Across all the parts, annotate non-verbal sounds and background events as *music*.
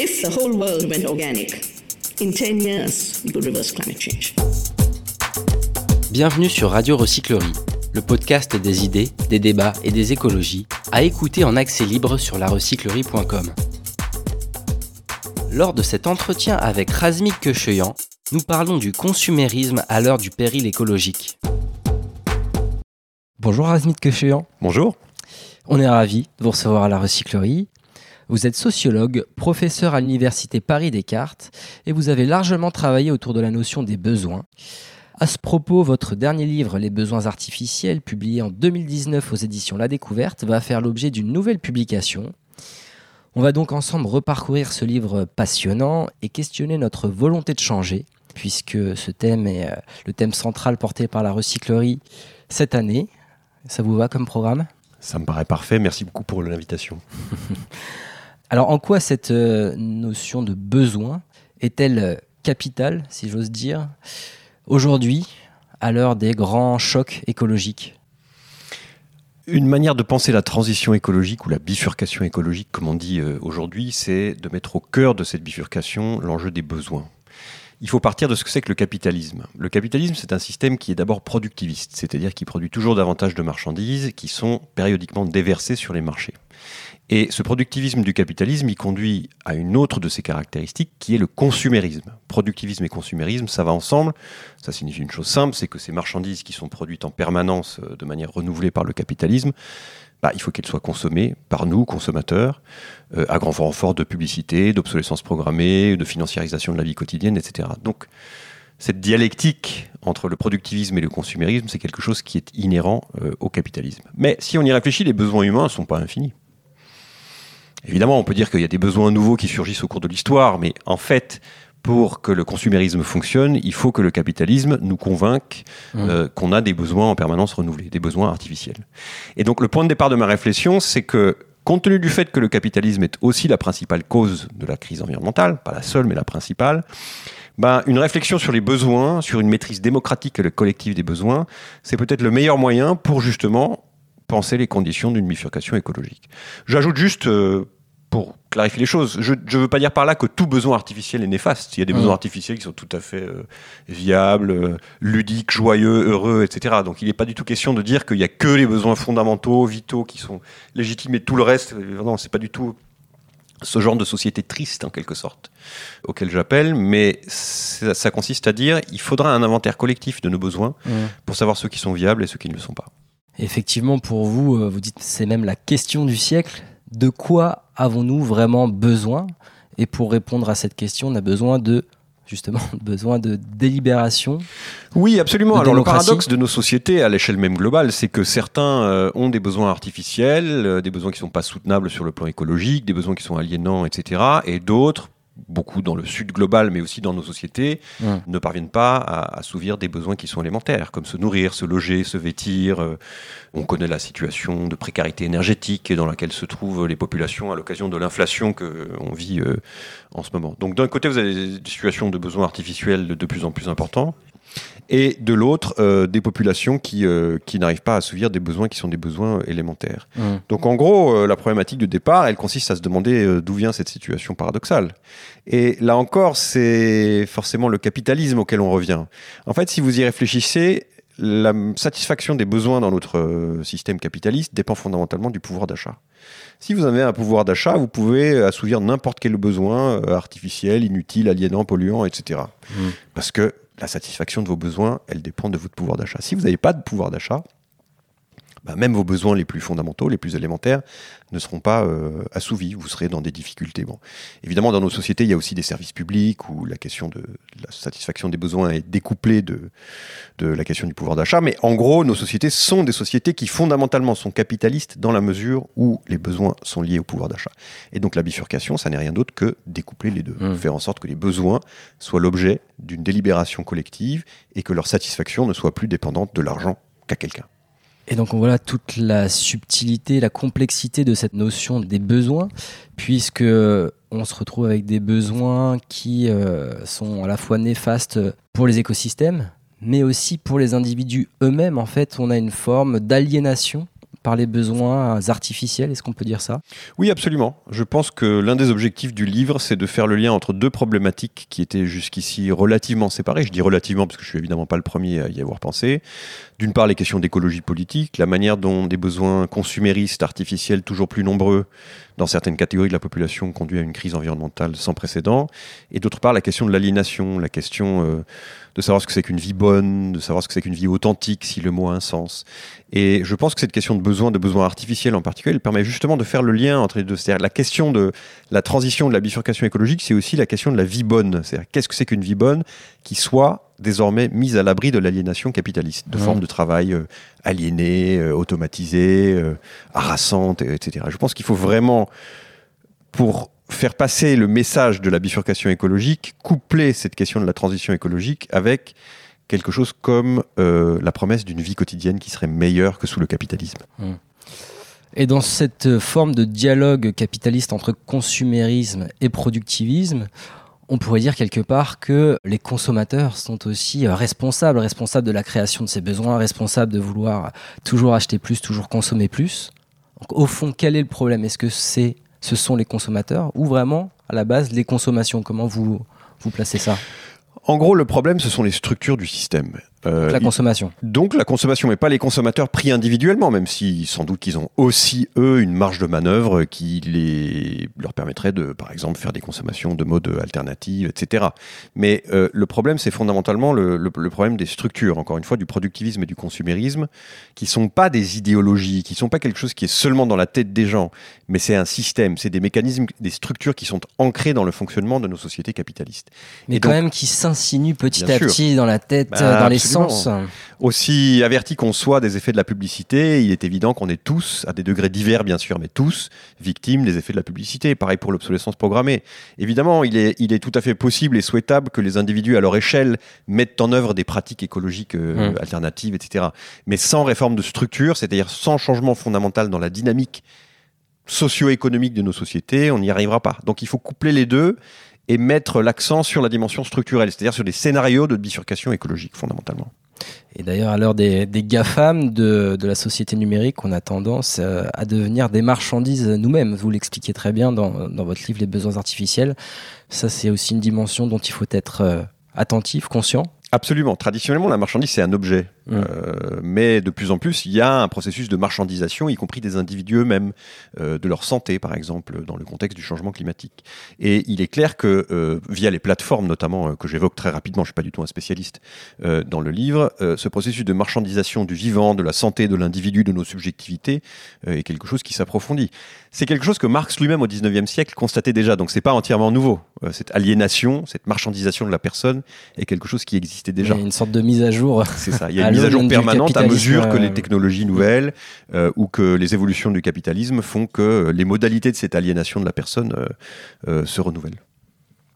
If the whole world went organic, in 10 years, we could reverse climate change. Bienvenue sur Radio Recyclerie, le podcast des idées, des débats et des écologies, à écouter en accès libre sur larecyclerie.com. Lors de cet entretien avec Razmik Kecheyan, nous parlons du consumérisme à l'heure du péril écologique. Bonjour Razmik Kecheyan. Bonjour. On est ravis de vous recevoir à la recyclerie. Vous êtes sociologue, professeur à l'université Paris-Descartes et vous avez largement travaillé autour de la notion des besoins. À ce propos, votre dernier livre, Les besoins artificiels, publié en 2019 aux éditions La Découverte, va faire l'objet d'une nouvelle publication. On va donc ensemble reparcourir ce livre passionnant et questionner notre volonté de changer, puisque ce thème est euh, le thème central porté par la recyclerie cette année. Ça vous va comme programme? Ça me paraît parfait. Merci beaucoup pour l'invitation. *laughs* Alors, en quoi cette euh, notion de besoin est-elle euh, capitale, si j'ose dire, aujourd'hui, à l'heure des grands chocs écologiques? Une manière de penser la transition écologique ou la bifurcation écologique, comme on dit euh, aujourd'hui, c'est de mettre au cœur de cette bifurcation l'enjeu des besoins. Il faut partir de ce que c'est que le capitalisme. Le capitalisme, c'est un système qui est d'abord productiviste, c'est-à-dire qui produit toujours davantage de marchandises qui sont périodiquement déversées sur les marchés. Et ce productivisme du capitalisme, il conduit à une autre de ses caractéristiques qui est le consumérisme. Productivisme et consumérisme, ça va ensemble. Ça signifie une chose simple, c'est que ces marchandises qui sont produites en permanence euh, de manière renouvelée par le capitalisme, bah, il faut qu'elles soient consommées par nous, consommateurs, euh, à grand renfort de publicité, d'obsolescence programmée, de financiarisation de la vie quotidienne, etc. Donc, cette dialectique entre le productivisme et le consumérisme, c'est quelque chose qui est inhérent euh, au capitalisme. Mais si on y réfléchit, les besoins humains ne sont pas infinis. Évidemment, on peut dire qu'il y a des besoins nouveaux qui surgissent au cours de l'histoire, mais en fait, pour que le consumérisme fonctionne, il faut que le capitalisme nous convainque mmh. euh, qu'on a des besoins en permanence renouvelés, des besoins artificiels. Et donc le point de départ de ma réflexion, c'est que compte tenu du fait que le capitalisme est aussi la principale cause de la crise environnementale, pas la seule, mais la principale, ben, une réflexion sur les besoins, sur une maîtrise démocratique et collective des besoins, c'est peut-être le meilleur moyen pour justement penser les conditions d'une bifurcation écologique. J'ajoute juste, euh, pour clarifier les choses, je ne veux pas dire par là que tout besoin artificiel est néfaste. Il y a des besoins artificiels qui sont tout à fait euh, viables, euh, ludiques, joyeux, heureux, etc. Donc il n'est pas du tout question de dire qu'il n'y a que les besoins fondamentaux, vitaux, qui sont légitimes et tout le reste, non, c'est pas du tout ce genre de société triste en quelque sorte auquel j'appelle, mais ça, ça, consiste à dire il faudra un inventaire collectif de nos besoins pour savoir ceux qui sont viables et ceux qui ne le sont pas. Effectivement, pour vous, euh, vous dites c'est même la question du siècle. De quoi avons-nous vraiment besoin? Et pour répondre à cette question, on a besoin de justement *laughs* besoin de délibération. Oui, absolument. Alors le paradoxe de nos sociétés à l'échelle même globale, c'est que certains euh, ont des besoins artificiels, euh, des besoins qui ne sont pas soutenables sur le plan écologique, des besoins qui sont aliénants, etc. Et d'autres beaucoup dans le sud global, mais aussi dans nos sociétés, ne parviennent pas à assouvir des besoins qui sont élémentaires, comme se nourrir, se loger, se vêtir. Euh, on connaît la situation de précarité énergétique dans laquelle se trouvent les populations à l'occasion de l'inflation qu'on vit euh, en ce moment. Donc d'un côté, vous avez des situations de besoins artificiels de plus en plus importants, et de l'autre, euh, des populations qui, euh, qui n'arrivent pas à assouvir des besoins qui sont des besoins élémentaires. Mmh. Donc en gros, euh, la problématique de départ, elle consiste à se demander d'où vient cette situation paradoxale. Et là encore, c'est forcément le capitalisme auquel on revient. En fait, si vous y réfléchissez, la satisfaction des besoins dans notre système capitaliste dépend fondamentalement du pouvoir d'achat. Si vous avez un pouvoir d'achat, vous pouvez assouvir n'importe quel besoin artificiel, inutile, aliénant, polluant, etc. Mmh. Parce que la satisfaction de vos besoins, elle dépend de votre pouvoir d'achat. Si vous n'avez pas de pouvoir d'achat, bah, même vos besoins les plus fondamentaux, les plus élémentaires, ne seront pas euh, assouvis. Vous serez dans des difficultés. Bon. Évidemment, dans nos sociétés, il y a aussi des services publics où la question de la satisfaction des besoins est découplée de, de la question du pouvoir d'achat. Mais en gros, nos sociétés sont des sociétés qui fondamentalement sont capitalistes dans la mesure où les besoins sont liés au pouvoir d'achat. Et donc la bifurcation, ça n'est rien d'autre que découpler les deux. Mmh. Faire en sorte que les besoins soient l'objet d'une délibération collective et que leur satisfaction ne soit plus dépendante de l'argent qu'a quelqu'un. Et donc voilà toute la subtilité, la complexité de cette notion des besoins, puisque on se retrouve avec des besoins qui euh, sont à la fois néfastes pour les écosystèmes, mais aussi pour les individus eux-mêmes. En fait, on a une forme d'aliénation les besoins artificiels, est-ce qu'on peut dire ça? Oui, absolument. Je pense que l'un des objectifs du livre, c'est de faire le lien entre deux problématiques qui étaient jusqu'ici relativement séparées. Je dis relativement parce que je suis évidemment pas le premier à y avoir pensé. D'une part, les questions d'écologie politique, la manière dont des besoins consuméristes, artificiels, toujours plus nombreux dans certaines catégories de la population conduit à une crise environnementale sans précédent. Et d'autre part, la question de l'aliénation, la question euh, de savoir ce que c'est qu'une vie bonne, de savoir ce que c'est qu'une vie authentique, si le mot a un sens. Et je pense que cette question de besoin, de besoin artificiel en particulier, elle permet justement de faire le lien entre les deux. C'est-à-dire la question de la transition de la bifurcation écologique, c'est aussi la question de la vie bonne. C'est-à-dire qu'est-ce que c'est qu'une vie bonne qui soit désormais mise à l'abri de l'aliénation capitaliste, de formes de travail euh, aliénées, euh, automatisées, euh, harassantes, etc. Je pense qu'il faut vraiment, pour faire passer le message de la bifurcation écologique, coupler cette question de la transition écologique avec quelque chose comme la promesse d'une vie quotidienne qui serait meilleure que sous le capitalisme. Mmh. Et dans cette forme de dialogue capitaliste entre consumérisme et productivisme, on pourrait dire quelque part que les consommateurs sont aussi euh, responsables, responsables de la création de ces besoins, responsables de vouloir toujours acheter plus, toujours consommer plus. au fond, quel est le problème? Est-ce que c'est, ce sont les consommateurs ou vraiment, à la base, les consommations? Comment vous, vous placez ça? En gros, le problème, ce sont les structures du système. Euh, la consommation. Donc la consommation, mais pas les consommateurs pris individuellement, même si sans doute qu'ils ont aussi, eux, une marge de manœuvre qui les, leur permettrait de, par exemple, faire des consommations de mode alternative, etc. Mais euh, le problème, c'est fondamentalement le, le, problème des structures, encore une fois, du productivisme et du consumérisme, qui sont pas des idéologies, qui sont pas quelque chose qui est seulement dans la tête des gens, mais c'est un système, c'est des mécanismes, des structures qui sont ancrées dans le fonctionnement de nos sociétés capitalistes. Mais et quand même qui s'insinuent petit à petit dans la tête, bah, dans les aussi averti qu'on soit des effets de la publicité, il est évident qu'on est tous, à des degrés divers bien sûr, mais tous victimes des effets de la publicité. Pareil pour l'obsolescence programmée. Évidemment, il est, il est tout à fait possible et souhaitable que les individus à leur échelle mettent en œuvre des pratiques écologiques euh, mmh. alternatives, etc. Mais sans réforme de structure, c'est-à-dire sans changement fondamental dans la dynamique socio-économique de nos sociétés, on n'y arrivera pas. Donc il faut coupler les deux et mettre l'accent sur la dimension structurelle, c'est-à-dire sur des scénarios de bifurcation écologique fondamentalement. Et d'ailleurs, à l'heure des, GAFAM de, la société numérique, on a tendance euh, à devenir des marchandises nous-mêmes. Vous l'expliquez très bien dans, dans, votre livre Les besoins artificiels. Ça, c'est aussi une dimension dont il faut être euh, attentif, conscient. Absolument. Traditionnellement, la marchandise, c'est un objet. Mmh. Euh, mais de plus en plus, il y a un processus de marchandisation, y compris des individus eux-mêmes, euh, de leur santé, par exemple, dans le contexte du changement climatique. Et il est clair que, euh, via les plateformes, notamment, que j'évoque très rapidement, je ne suis pas du tout un spécialiste dans le livre, ce processus de marchandisation du vivant, de la santé de l'individu, de nos subjectivités, est quelque chose qui s'approfondit. C'est quelque chose que Marx lui-même, au 19e siècle, constatait déjà, donc c'est pas entièrement nouveau. cette aliénation, cette marchandisation de la personne est quelque chose qui existait déjà. Il y a une sorte de mise à jour. *laughs* C'est ça. Il y a *laughs* mise à jour permanente à mesure que les technologies nouvelles euh, ou que les évolutions du capitalisme font que les modalités de cette aliénation de la personne euh, euh, se renouvellent.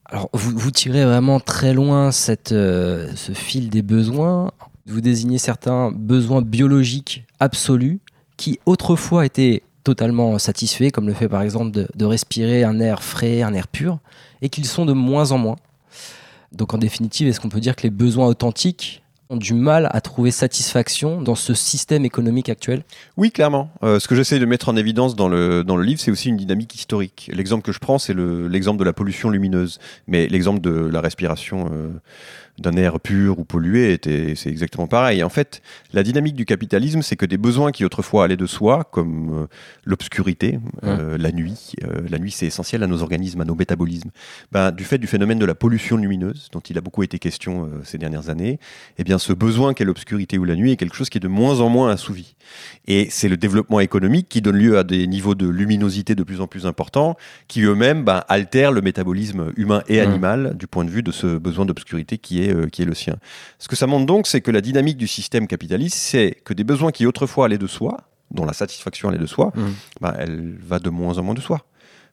Alors, vous, vous, tirez vraiment très loin cette, ce fil des besoins. Vous désignez certains besoins biologiques absolus qui autrefois étaient totalement satisfaits, comme le fait par exemple de, de respirer un air frais, un air pur, et qu'ils sont de moins en moins. Donc en définitive, est-ce qu'on peut dire que les besoins authentiques du mal à trouver satisfaction dans ce système économique actuel? Oui, clairement. Euh, ce que j'essaie de mettre en évidence dans le, dans le livre, c'est aussi une dynamique historique. L'exemple que je prends, c'est l'exemple de la pollution lumineuse. Mais l'exemple de la respiration euh, d'un air pur ou pollué, c'est exactement pareil. En fait, la dynamique du capitalisme, c'est que des besoins qui autrefois allaient de soi, comme euh, l'obscurité, euh, la nuit, euh, la nuit c'est essentiel à nos organismes, à nos métabolismes, ben, du fait du phénomène de la pollution lumineuse, dont il a beaucoup été question ces dernières années, eh bien ce besoin qu'est l'obscurité ou la nuit est quelque chose qui est de moins en moins assouvi. Et c'est le développement économique qui donne lieu à des niveaux de luminosité de plus en plus importants, qui eux-mêmes ben, altèrent le métabolisme humain et animal du point de vue de ce besoin d'obscurité qui est euh, qui est le sien. Ce que ça montre donc, c'est que la dynamique du système capitaliste, c'est que des besoins qui autrefois allaient de soi, dont la satisfaction allait de soi, mmh. bah, elle va de moins en moins de soi.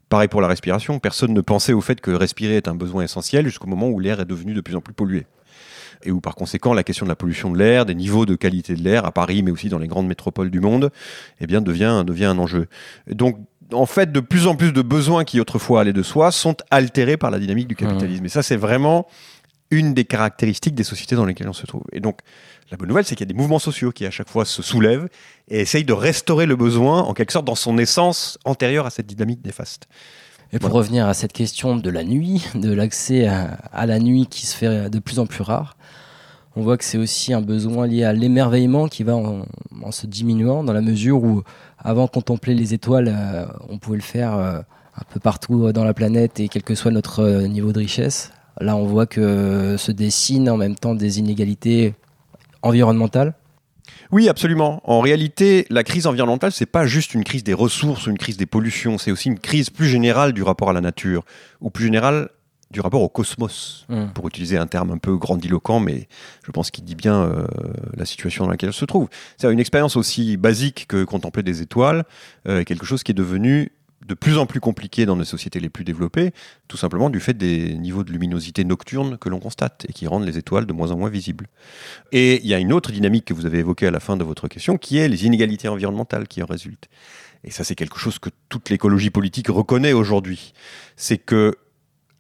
Pareil pour la respiration, personne ne pensait au fait que respirer est un besoin essentiel jusqu'au moment où l'air est devenu de plus en plus pollué. Et où par conséquent la question de la pollution de l'air, des niveaux de qualité de l'air à Paris mais aussi dans les grandes métropoles du monde, eh bien devient, devient un enjeu. Donc en fait, de plus en plus de besoins qui autrefois allaient de soi sont altérés par la dynamique du capitalisme. Mmh. Et ça, c'est vraiment une des caractéristiques des sociétés dans lesquelles on se trouve. Et donc, la bonne nouvelle, c'est qu'il y a des mouvements sociaux qui, à chaque fois, se soulèvent et essayent de restaurer le besoin, en quelque sorte, dans son essence antérieure à cette dynamique néfaste. Et pour revenir à cette question de la nuit, de l'accès à, à la nuit qui se fait de plus en plus rare, on voit que c'est aussi un besoin lié à l'émerveillement qui va en, en, se diminuant dans la mesure où avant contempler les étoiles, euh, on pouvait le faire euh, un peu partout dans la planète et quel que soit notre euh, niveau de richesse. Là, on voit que se dessinent en même temps des inégalités environnementales. Oui, absolument. En réalité, la crise environnementale, c'est pas juste une crise des ressources ou une crise des pollutions, c'est aussi une crise plus générale du rapport à la nature, ou plus générale du rapport au cosmos, mmh. pour utiliser un terme un peu grandiloquent, mais je pense qu'il dit bien euh, la situation dans laquelle elle se trouve. C'est une expérience aussi basique que contempler des étoiles, euh, quelque chose qui est devenu de plus en plus compliqué dans les sociétés les plus développées, tout simplement du fait des niveaux de luminosité nocturne que l'on constate et qui rendent les étoiles de moins en moins visibles. Et il y a une autre dynamique que vous avez évoquée à la fin de votre question, qui est les inégalités environnementales qui en résultent. Et ça, c'est quelque chose que toute l'écologie politique reconnaît aujourd'hui. C'est que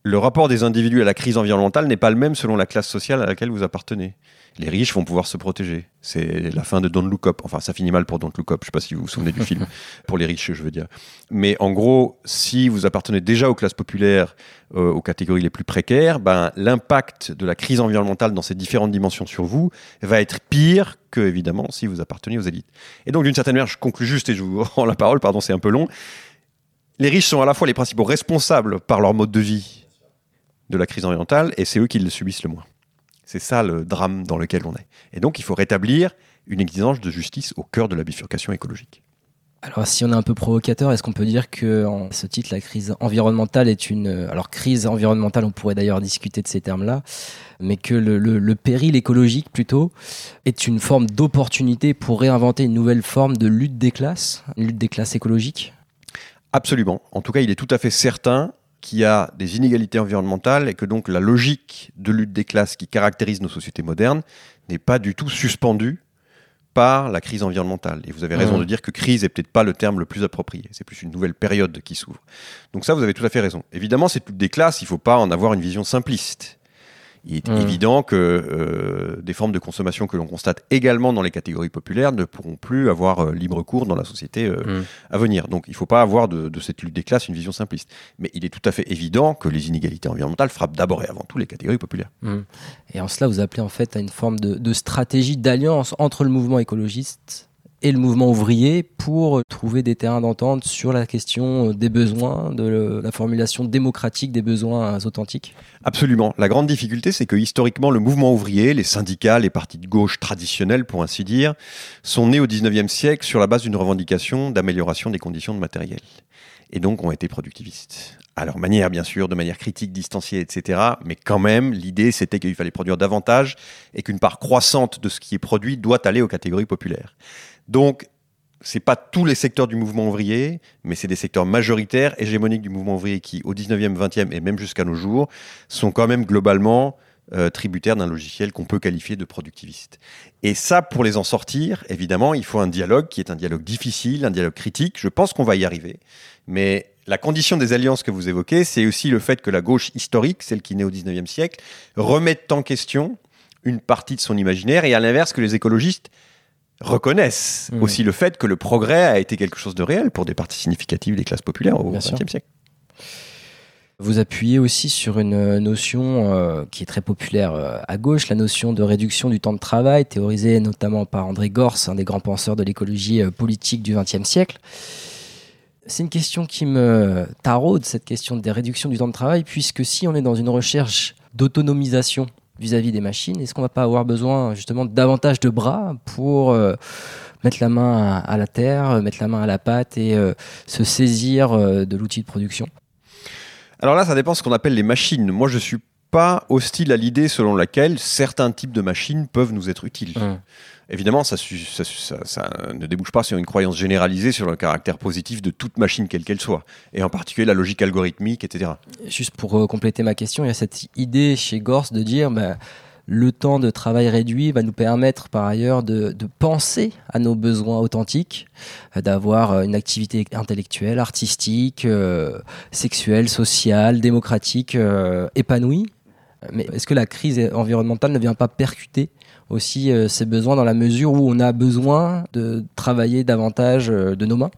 le rapport des individus à la crise environnementale n'est pas le même selon la classe sociale à laquelle vous appartenez. Les riches vont pouvoir se protéger. C'est la fin de Don't Look Up. Enfin, ça finit mal pour Don't Look Up. Je ne sais pas si vous vous souvenez du film. *laughs* Pour les riches, je veux dire. Mais en gros, si vous appartenez déjà aux classes populaires, euh, aux catégories les plus précaires, ben, l'impact de la crise environnementale dans ces différentes dimensions sur vous va être pire que, évidemment, si vous appartenez aux élites. Et donc, d'une certaine manière, je conclus juste et je vous *laughs* rends la parole. Pardon, c'est un peu long. Les riches sont à la fois les principaux responsables par leur mode de vie de la crise environnementale et c'est eux qui le subissent le moins. C'est ça le drame dans lequel on est. Et donc il faut rétablir une exigence de justice au cœur de la bifurcation écologique. Alors, si on est un peu provocateur, est-ce qu'on peut dire que, en ce titre, la crise environnementale est une. Alors, crise environnementale, on pourrait d'ailleurs discuter de ces termes-là, mais que le, le, le, péril écologique, plutôt, est une forme d'opportunité pour réinventer une nouvelle forme de lutte des classes, une lutte des classes écologiques? Absolument. En tout cas, il est tout à fait certain qu'il y a des inégalités environnementales et que donc la logique de lutte des classes qui caractérise nos sociétés modernes n'est pas du tout suspendue par la crise environnementale. Et vous avez raison mmh. de dire que crise est peut-être pas le terme le plus approprié. C'est plus une nouvelle période qui s'ouvre. Donc ça, vous avez tout à fait raison. Évidemment, c'est toutes des classes. Il ne faut pas en avoir une vision simpliste. Il est mmh. évident que euh, des formes de consommation que l'on constate également dans les catégories populaires ne pourront plus avoir euh, libre cours dans la société euh, mmh. à venir. Donc il ne faut pas avoir de, de, cette lutte des classes une vision simpliste. Mais il est tout à fait évident que les inégalités environnementales frappent d'abord et avant tout les catégories populaires. Mmh. Et en cela, vous appelez en fait à une forme de, de stratégie d'alliance entre le mouvement écologiste et le mouvement ouvrier pour trouver des terrains d'entente sur la question des besoins, de la formulation démocratique des besoins authentiques Absolument. La grande difficulté, c'est que historiquement, le mouvement ouvrier, les syndicats, les partis de gauche traditionnels, pour ainsi dire, sont nés au 19e siècle sur la base d'une revendication d'amélioration des conditions de matériel. Et donc ont été productivistes. À leur manière, bien sûr, de manière critique, distanciée, etc. Mais quand même, l'idée, c'était qu'il fallait produire davantage et qu'une part croissante de ce qui est produit doit aller aux catégories populaires. Donc, c'est pas tous les secteurs du mouvement ouvrier, mais c'est des secteurs majoritaires, hégémoniques du mouvement ouvrier qui, au 19e, 20e et même jusqu'à nos jours, sont quand même globalement euh, tributaires d'un logiciel qu'on peut qualifier de productiviste. Et ça, pour les en sortir, évidemment, il faut un dialogue qui est un dialogue difficile, un dialogue critique. Je pense qu'on va y arriver. Mais la condition des alliances que vous évoquez, c'est aussi le fait que la gauche historique, celle qui naît au 19e siècle, remette en question une partie de son imaginaire et à l'inverse que les écologistes reconnaissent mmh. aussi le fait que le progrès a été quelque chose de réel pour des parties significatives des classes populaires au XXe siècle. Vous appuyez aussi sur une notion euh, qui est très populaire euh, à gauche, la notion de réduction du temps de travail, théorisée notamment par André Gors, un des grands penseurs de l'écologie euh, politique du XXe siècle. C'est une question qui me taraude, cette question des réductions du temps de travail, puisque si on est dans une recherche d'autonomisation vis-à-vis des machines Est-ce qu'on va pas avoir besoin justement davantage de bras pour euh, mettre la main à, la terre, mettre la main à la pâte et euh, se saisir euh, de l'outil de production? Alors là, ça dépend de ce qu'on appelle les machines. Moi, je suis pas hostile à l'idée selon laquelle certains types de machines peuvent nous être utiles. Hum. Évidemment, ça, ça, ça, ça, ne débouche pas sur une croyance généralisée sur le caractère positif de toute machine, quelle qu'elle soit, et en particulier la logique algorithmique, etc. Juste pour euh, compléter ma question, il y a cette idée chez Gors de dire bah, le temps de travail réduit va nous permettre par ailleurs de, penser à nos besoins authentiques, euh, d'avoir euh, une activité intellectuelle, artistique, euh, sexuelle, sociale, démocratique épanouie. Mais est-ce que la crise environnementale ne vient pas percuter aussi ces besoins dans la mesure où on a besoin de travailler davantage de nos mains?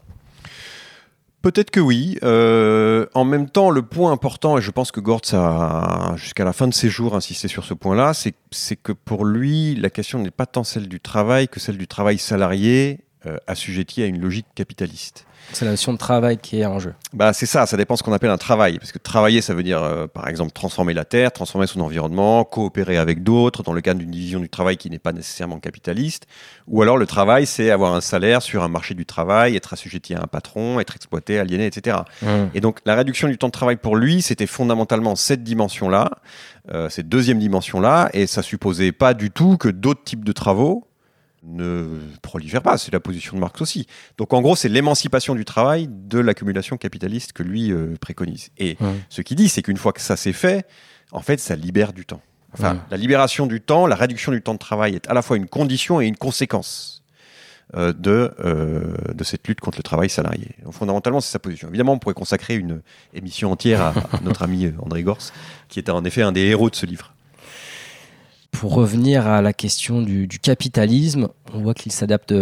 Peut-être que oui. Euh, en même temps, le point important, et je pense que Gortz a jusqu'à la fin de ses jours insisté sur ce point-là, c'est que pour lui, la question n'est pas tant celle du travail que celle du travail salarié euh, assujetti à une logique capitaliste. C'est la notion de travail qui est en jeu. Bah, c'est ça, ça dépend ce qu'on appelle un travail. Parce que travailler, ça veut dire, euh, par exemple, transformer la terre, transformer son environnement, coopérer avec d'autres, dans le cadre d'une division du travail qui n'est pas nécessairement capitaliste. Ou alors, le travail, c'est avoir un salaire sur un marché du travail, être assujetti à un patron, être exploité, aliéné, etc. Et donc, la réduction du temps de travail pour lui, c'était fondamentalement cette dimension-là, euh, cette deuxième dimension-là, et ça supposait pas du tout que d'autres types de travaux ne prolifèrent pas. C'est la position de Marx aussi. Donc en gros, c'est l'émancipation du travail de l'accumulation capitaliste que lui euh, préconise. Et Ouais. ce qu'il dit, c'est qu'une fois que ça s'est fait, en fait, ça libère du temps. Enfin, Ouais. la libération du temps, la réduction du temps de travail est à la fois une condition et une conséquence euh, de, euh, de cette lutte contre le travail salarié. Donc, fondamentalement, c'est sa position. Évidemment, on pourrait consacrer une émission entière à, à notre ami André Gors, qui est en effet un des héros de ce livre. Pour revenir à la question du, du capitalisme, on voit qu'il s'adapte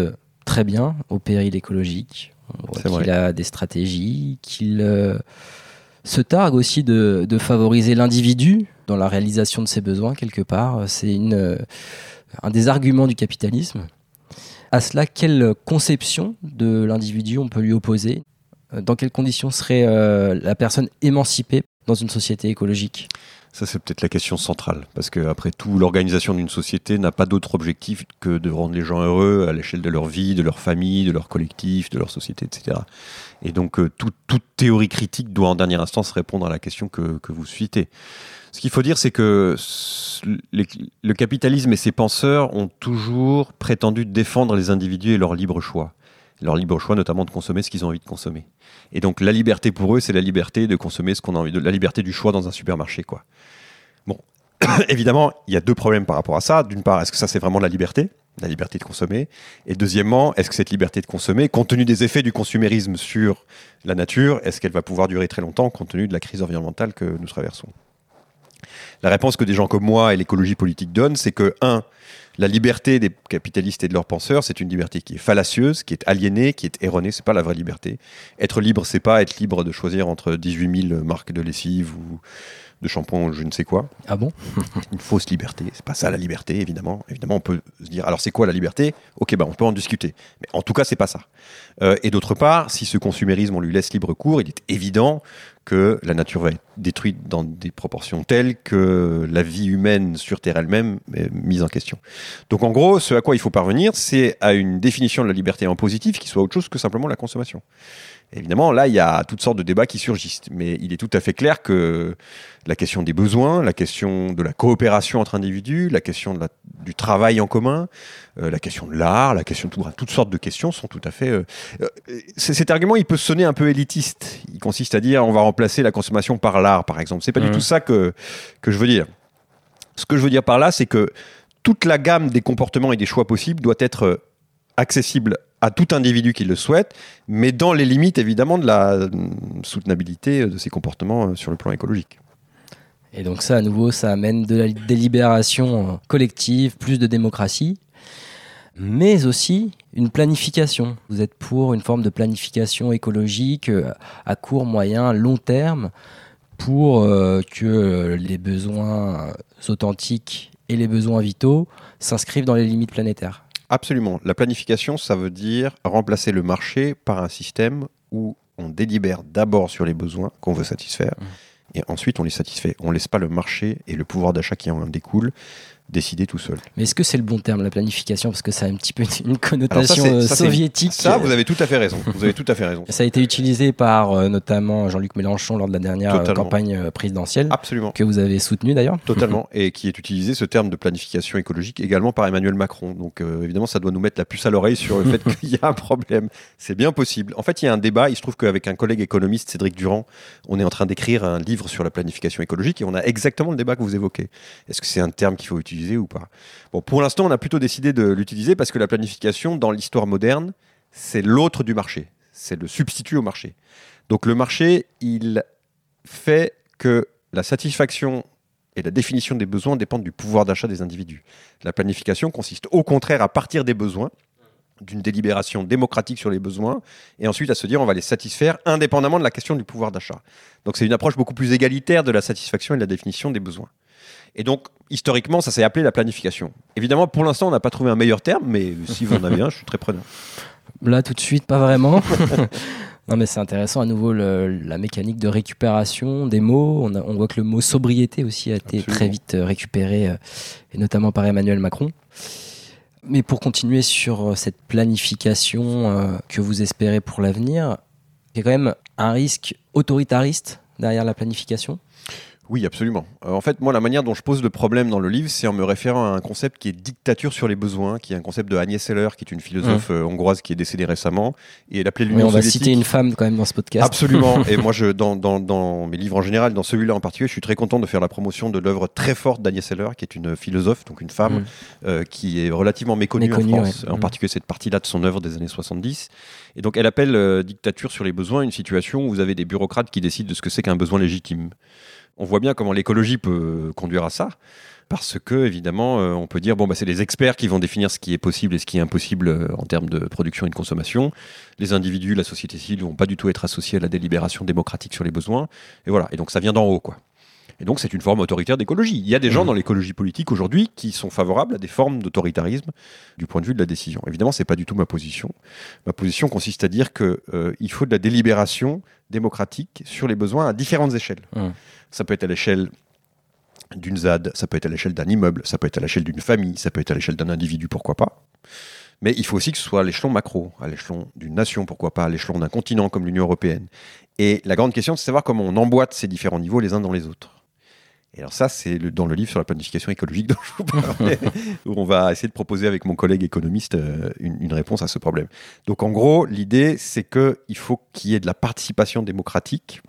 très bien au péril écologique. On voit qu'il a des stratégies, qu'il euh, se targue aussi de, de favoriser l'individu dans la réalisation de ses besoins, quelque part. C'est une, euh, un des arguments du capitalisme. À cela, quelle conception de l'individu on peut lui opposer? Euh, Dans quelles conditions serait euh, la personne émancipée dans une société écologique? Ça, c'est peut-être la question centrale. Parce que, après tout, l'organisation d'une société n'a pas d'autre objectif que de rendre les gens heureux à l'échelle de leur vie, de leur famille, de leur collectif, de leur société, etc. Et donc, euh, tout- toute théorie critique doit en dernière instance répondre à la question que, vous citez. Ce qu'il faut dire, c'est que le capitalisme et ses penseurs ont toujours prétendu défendre les individus et leur libre choix. Leur libre choix, notamment de consommer ce qu'ils ont envie de consommer. Et donc, la liberté pour eux, c'est la liberté de consommer ce qu'on a envie de, la liberté du choix dans un supermarché, quoi. *coughs* Évidemment, il y a deux problèmes par rapport à ça. D'une part, est-ce que ça, c'est vraiment la liberté la liberté de consommer? Et deuxièmement, est-ce que cette liberté de consommer, compte tenu des effets du consumérisme sur la nature, est-ce qu'elle va pouvoir durer très longtemps compte tenu de la crise environnementale que nous traversons? La réponse que des gens comme moi et l'écologie politique donnent, c'est que, un, la liberté des capitalistes et de leurs penseurs, c'est une liberté qui est fallacieuse, qui est aliénée, qui est erronée. C'est pas la vraie liberté. Être libre, c'est pas être libre de choisir entre 18 000 marques de lessive ou de shampoing je ne sais quoi Ah bon? *laughs* Une fausse liberté. C'est pas ça la liberté, évidemment. Évidemment, on peut se dire, alors c'est quoi la liberté? Ok, bah on peut en discuter. Mais en tout cas, c'est pas ça. Euh, et d'autre part, si ce consumérisme, on lui laisse libre cours, il est évident que la nature va être détruite dans des proportions telles que la vie humaine sur Terre elle-même est mise en question. Donc en gros, ce à quoi il faut parvenir, c'est à une définition de la liberté en positif qui soit autre chose que simplement la consommation. Évidemment, là, il y a toutes sortes de débats qui surgissent, mais il est tout à fait clair que la question des besoins, la question de la coopération entre individus, la question de la- du travail en commun, euh, la question de l'art, la question de tout- toutes sortes de questions sont tout à fait. euh, euh, cet argument, il peut sonner un peu élitiste. Il consiste à dire on va remplacer la consommation par l'art, par exemple. C'est pas du Mhm. tout ça que que je veux dire. Ce que je veux dire par là, c'est que toute la gamme des comportements et des choix possibles doit être accessible à tout individu qui le souhaite, mais dans les limites évidemment de la soutenabilité de ces comportements euh, sur le plan écologique. Et donc ça, à nouveau, ça amène de la délibération euh, collective, plus de démocratie, mais aussi une planification. Vous êtes pour une forme de planification écologique euh, à court, moyen, long terme pour que les besoins authentiques et les besoins vitaux s'inscrivent dans les limites planétaires. Absolument. La planification, ça veut dire remplacer le marché par un système où on délibère d'abord sur les besoins qu'on veut satisfaire et ensuite on les satisfait. On laisse pas le marché et le pouvoir d'achat qui en découle décider tout seul. Mais est-ce que c'est le bon terme, la planification Parce que ça a un petit peu une ça, connotation euh, ça, soviétique. Ça, vous avez tout à fait raison. Vous avez tout à fait raison. *laughs* Ça a été utilisé par euh, notamment Jean-Luc Mélenchon lors de la dernière euh, Totalement. campagne euh, présidentielle, Absolument. que vous avez soutenue d'ailleurs. Totalement. *laughs* Et qui est utilisé ce terme de planification écologique également par Emmanuel Macron. Donc euh, évidemment, ça doit nous mettre la puce à l'oreille sur le fait *laughs* qu'il y a un problème. C'est bien possible. En fait, il y a un débat. Il se trouve qu'avec un collègue économiste, Cédric Durand, on est en train d'écrire un livre sur la planification écologique et on a exactement le débat que vous évoquez. Est-ce que c'est un terme qu'il faut utiliser Bon, pour l'instant, on a plutôt décidé de l'utiliser parce que la planification, dans l'histoire moderne, c'est l'autre du marché. C'est le substitut au marché. Donc le marché, il fait que la satisfaction et la définition des besoins dépendent du pouvoir d'achat des individus. La planification consiste au contraire à partir des besoins, d'une délibération démocratique sur les besoins, et ensuite à se dire on va les satisfaire indépendamment de la question du pouvoir d'achat. Donc c'est une approche beaucoup plus égalitaire de la satisfaction et de la définition des besoins. Et donc, historiquement, ça s'est appelé la planification. Évidemment, pour l'instant, on n'a pas trouvé un meilleur terme, mais si vous en avez un, je suis très preneur. Là, tout de suite, pas vraiment. *laughs* non, mais c'est intéressant, à nouveau, le- la mécanique de récupération des mots. On, a- on voit que le mot sobriété aussi a été très vite euh, récupéré, euh, et notamment par Emmanuel Macron. Mais pour continuer sur euh, cette planification que vous espérez pour l'avenir, il y a quand même un risque autoritariste derrière la planification? Oui, absolument. Euh, en fait, moi, la manière dont je pose le problème dans le livre, c'est en me référant à un concept qui est dictature sur les besoins, qui est un concept de Agnès Seller, qui est une philosophe euh, hongroise qui est décédée récemment, et elle appelait Mais l'Union on va citer une femme quand même dans ce podcast. Absolument. *laughs* Et moi, je, dans, dans, dans mes livres en général, dans celui-là en particulier, je suis très content de faire la promotion de l'œuvre très forte d'Agnès Seller, qui est une philosophe, donc une femme, Mm. euh, qui est relativement méconnue, Méconnue, en France, ouais. en particulier cette partie-là de son œuvre des années 70. Et donc, elle appelle euh, dictature sur les besoins une situation où vous avez des bureaucrates qui décident de ce que c'est qu'un besoin légitime. On voit bien comment l'écologie peut conduire à ça. Parce que, évidemment, euh, on peut dire, bon, bah, c'est les experts qui vont définir ce qui est possible et ce qui est impossible euh, en termes de production et de consommation. Les individus, la société civile vont pas du tout être associés à la délibération démocratique sur les besoins. Et voilà. Et donc, ça vient d'en haut, quoi. Et donc, c'est une forme autoritaire d'écologie. Il y a des gens Mhm. dans l'écologie politique aujourd'hui qui sont favorables à des formes d'autoritarisme du point de vue de la décision. Évidemment, c'est pas du tout ma position. Ma position consiste à dire que euh, il faut de la délibération démocratique sur les besoins à différentes échelles. Mhm. Ça peut être à l'échelle d'une ZAD, ça peut être à l'échelle d'un immeuble, ça peut être à l'échelle d'une famille, ça peut être à l'échelle d'un individu, pourquoi pas. Mais il faut aussi que ce soit à l'échelon macro, à l'échelon d'une nation, pourquoi pas, à l'échelon d'un continent comme l'Union européenne. Et la grande question, c'est de savoir comment on emboîte ces différents niveaux les uns dans les autres. Et alors ça, c'est dans le livre sur la planification écologique dont je vous parlais, *laughs* où on va essayer de proposer avec mon collègue économiste euh, une, une réponse à ce problème. Donc en gros, l'idée, c'est qu'il faut qu'il y ait de la participation démocratique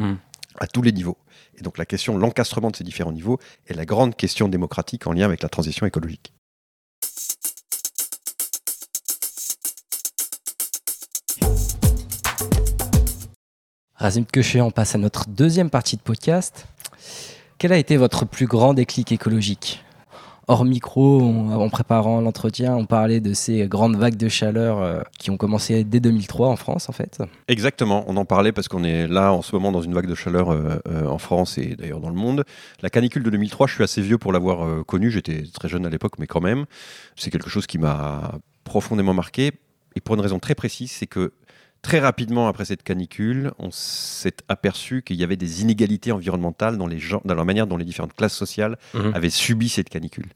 Mm. à tous les niveaux. Et donc la question, l'encastrement de ces différents niveaux est la grande question démocratique en lien avec la transition écologique. Razim Köché, on passe à notre deuxième partie de podcast. Quel a été votre plus grand déclic écologique? Hors micro, en préparant l'entretien, on parlait de ces grandes vagues de chaleur euh, qui ont commencé dès 2003 en France, en fait. Exactement, on en parlait parce qu'on est là en ce moment dans une vague de chaleur euh, euh, en France et d'ailleurs dans le monde. La canicule de 2003, je suis assez vieux pour l'avoir connue, j'étais très jeune à l'époque, mais quand même, c'est quelque chose qui m'a profondément marqué. Et pour une raison très précise, c'est que très rapidement après cette canicule, on s'est aperçu qu'il y avait des inégalités environnementales dans, les gens, dans la manière dont les différentes classes sociales Mhm. avaient subi cette canicule.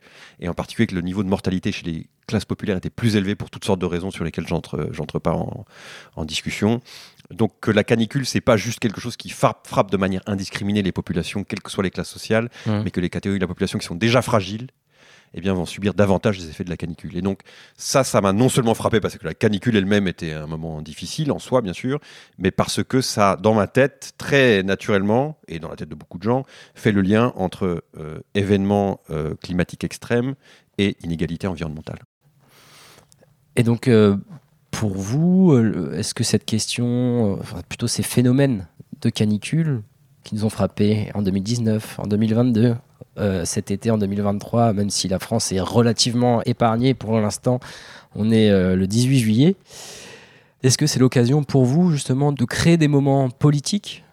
Et en particulier que le niveau de mortalité chez les classes populaires était plus élevé pour toutes sortes de raisons sur lesquelles j'entre j'entre pas en, en discussion. Donc que la canicule, c'est pas juste quelque chose qui frappe, frappe de manière indiscriminée les populations, quelles que soient les classes sociales, Mhm. mais que les catégories de la population qui sont déjà fragiles, eh bien, vont subir davantage les effets de la canicule. Et donc, ça, ça m'a non seulement frappé parce que la canicule elle-même était un moment difficile en soi, bien sûr, mais parce que ça, dans ma tête, très naturellement, et dans la tête de beaucoup de gens, fait le lien entre euh, événements euh, climatiques extrêmes et inégalité environnementale. Et donc, euh, pour vous, est-ce que cette question, plutôt ces phénomènes de canicule qui nous ont frappés en 2019, en 2022, euh, cet été en 2023, même si la France est relativement épargnée pour l'instant, on est euh, le 18 juillet, est-ce que c'est l'occasion pour vous justement de créer des moments politiques?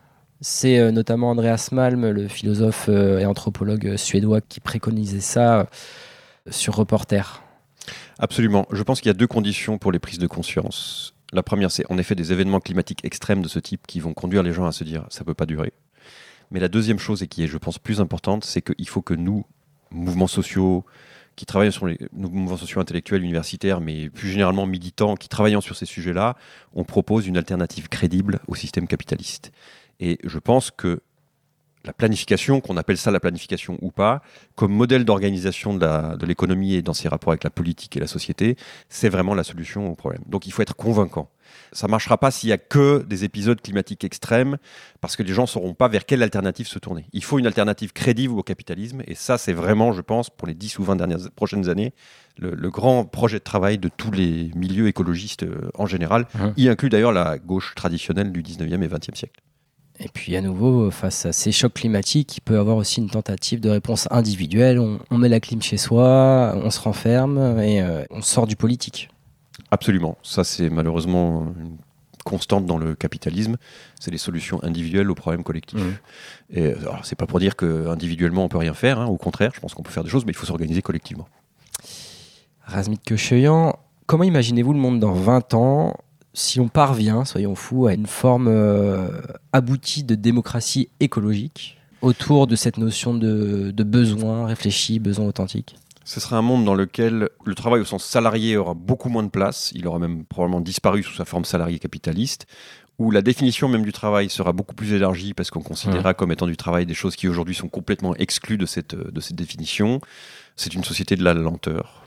C'est euh, notamment Andreas Malm, le philosophe et anthropologue suédois, qui préconisait ça sur Reporter. Absolument. Je pense qu'il y a deux conditions pour les prises de conscience. La première, c'est en effet des événements climatiques extrêmes de ce type qui vont conduire les gens à se dire ça peut pas durer. Mais la deuxième chose, et qui est, je pense, plus importante, c'est qu'il faut que nous, mouvements sociaux, qui travaillent sur les nous, mouvements sociaux intellectuels, universitaires, mais plus généralement militants, qui travaillent sur ces sujets-là, on propose une alternative crédible au système capitaliste. Et je pense que la planification, qu'on appelle ça la planification ou pas, comme modèle d'organisation de l'économie et dans ses rapports avec la politique et la société, c'est vraiment la solution au problème. Donc il faut être convaincant. Ça ne marchera pas s'il n'y a que des épisodes climatiques extrêmes, parce que les gens ne sauront pas vers quelle alternative se tourner. Il faut une alternative crédible au capitalisme, et ça c'est vraiment, je pense, pour les 10 ou 20 dernières, prochaines années, le, le grand projet de travail de tous les milieux écologistes euh, en général, Mhm. y inclut d'ailleurs la gauche traditionnelle du 19e et 20e siècle. Et puis à nouveau, face à ces chocs climatiques, il peut y avoir aussi une tentative de réponse individuelle. On, on met la clim chez soi, on se renferme et euh, on sort du politique. Absolument. Ça, c'est malheureusement une constante dans le capitalisme. C'est les solutions individuelles aux problèmes collectifs. Mmh. Et alors, c'est pas pour dire que individuellement on peut rien faire. hein. Au contraire, je pense qu'on peut faire des choses, mais il faut s'organiser collectivement. Razmit Kecheyan, comment imaginez-vous le monde dans 20 ans si on parvient, soyons fous, à une forme euh, aboutie de démocratie écologique autour de cette notion de, de besoin réfléchi, besoin authentique? Ce sera un monde dans lequel le travail au sens salarié aura beaucoup moins de place. Il aura même probablement disparu sous sa forme salariée capitaliste. Où la définition même du travail sera beaucoup plus élargie parce qu'on considérera comme étant du travail des choses qui aujourd'hui sont complètement exclues de cette, de cette définition. C'est une société de la lenteur,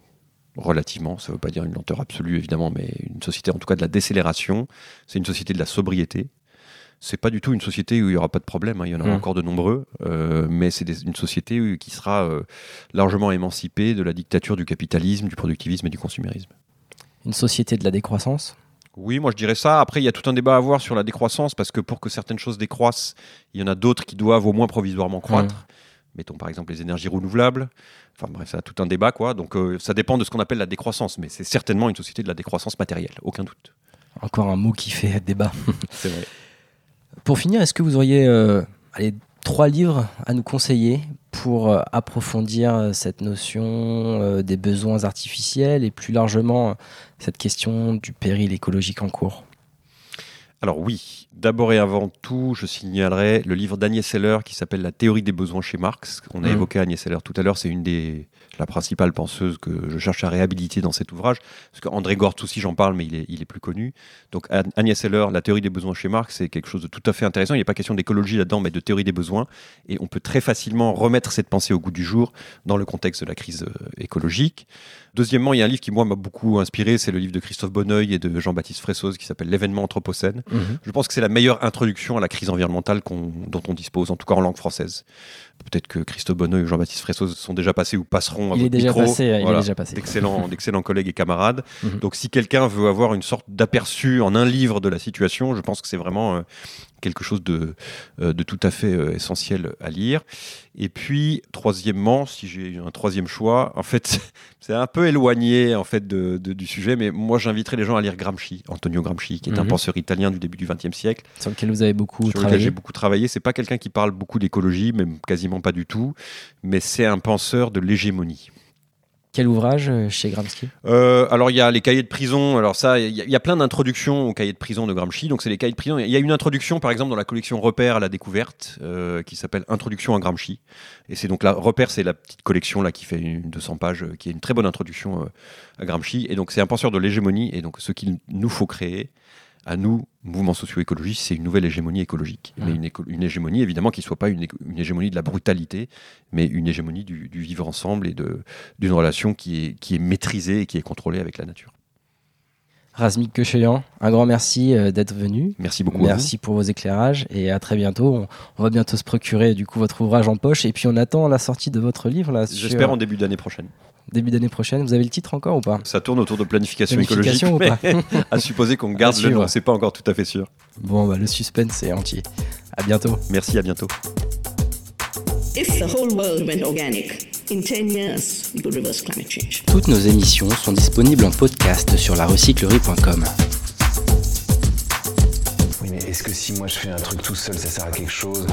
relativement. Ça ne veut pas dire une lenteur absolue, évidemment, mais une société en tout cas de la décélération. C'est une société de la sobriété. C'est pas du tout une société où il n'y aura pas de problème, hein. il y en aura Mm. encore de nombreux, euh, mais c'est des- une société qui sera euh, largement émancipée de la dictature du capitalisme, du productivisme et du consumérisme. Une société de la décroissance? Oui, moi je dirais ça. Après, il y a tout un débat à avoir sur la décroissance, parce que pour que certaines choses décroissent, il y en a d'autres qui doivent au moins provisoirement croître. Mettons par exemple les énergies renouvelables. Enfin bref, ça a tout un débat, quoi. Donc euh, ça dépend de ce qu'on appelle la décroissance, mais c'est certainement une société de la décroissance matérielle, aucun doute. Encore un mot qui fait *laughs* débat. *laughs* C'est vrai. Pour finir, est-ce que vous auriez euh, allez, trois livres à nous conseiller pour euh, approfondir cette notion des besoins artificiels et plus largement cette question du péril écologique en cours? Alors oui, d'abord et avant tout, je signalerai le livre d'Agnès Seller qui s'appelle La théorie des besoins chez Marx. On a Mhm. évoqué Agnès Seller tout à l'heure, c'est une des la principale penseuse que je cherche à réhabiliter dans cet ouvrage. Parce qu'André aussi, j'en parle, mais il est, il est plus connu. Donc Agnès Seller, La théorie des besoins chez Marx, c'est quelque chose de tout à fait intéressant. Il n'y a pas question d'écologie là-dedans, mais de théorie des besoins. Et on peut très facilement remettre cette pensée au goût du jour dans le contexte de la crise euh, écologique. Deuxièmement, il y a un livre qui, moi, m'a beaucoup inspiré, c'est le livre de Christophe Bonneuil et de Jean-Baptiste Fressoz qui s'appelle L'événement anthropocène. Je pense que c'est la meilleure introduction à la crise environnementale dont on dispose, en tout cas en langue française. Peut-être que Christophe Bonneuil ou Jean-Baptiste Fressoz sont déjà passés ou passeront à Il est déjà micro. passé, il est déjà passé. D'excellents, *laughs* d'excellents collègues et camarades. Mhm. Donc si quelqu'un veut avoir une sorte d'aperçu en un livre de la situation, je pense que c'est vraiment euh, quelque chose de, euh, de tout à fait euh, essentiel à lire. Et puis, troisièmement, si j'ai un troisième choix, en fait, *laughs* c'est un peu éloigné en fait de, de- du sujet, mais moi j'inviterais les gens à lire Gramsci, Antonio Gramsci, qui est un Mhm. penseur italien du début du XXe siècle sur lequel vous avez beaucoup sur lequel travaillé j'ai beaucoup travaillé. C'est pas quelqu'un qui parle beaucoup d'écologie, même quasiment pas du tout, mais c'est un penseur de l'hégémonie. Quel ouvrage euh, chez Gramsci? Euh, alors il y a les cahiers de prison. Alors ça, il y, a- plein d'introductions aux cahiers de prison de Gramsci. Donc c'est les cahiers de prison. Il y a une introduction, par exemple, dans la collection Repères à la découverte, euh, qui s'appelle Introduction à Gramsci. Et c'est donc la Repères, c'est la petite collection là qui fait une 200 pages, qui est une très bonne introduction à Gramsci. Et donc c'est un penseur de l'hégémonie. Et donc ce qu'il nous faut créer, à nous, mouvements socio-écologistes, c'est une nouvelle hégémonie écologique. Mais une, éco- une hégémonie, évidemment, qui ne soit pas une, hégémonie de la brutalité, mais une hégémonie du, du vivre ensemble et d'une relation qui est, qui est maîtrisée et qui est contrôlée avec la nature. Razmik Kecheyan, un grand merci euh, d'être venu. Merci beaucoup. Merci pour vos éclairages et à très bientôt. On, va bientôt se procurer du coup votre ouvrage en poche et puis on attend la sortie de votre livre là. sur- J'espère en début d'année prochaine. Début d'année prochaine. Vous avez le titre encore ou pas? Ça tourne autour de planification, Planification écologique, ou pas? mais à supposer qu'on garde le nom. C'est pas encore tout à fait sûr. Bon, bah, le suspense est entier. À bientôt. Merci, à bientôt. If the whole world went organic, in 10 years, we could reverse climate change. Toutes nos émissions sont disponibles en podcast sur larecyclerie.com. Oui, mais est-ce que si moi je fais un truc tout seul, ça sert à quelque chose?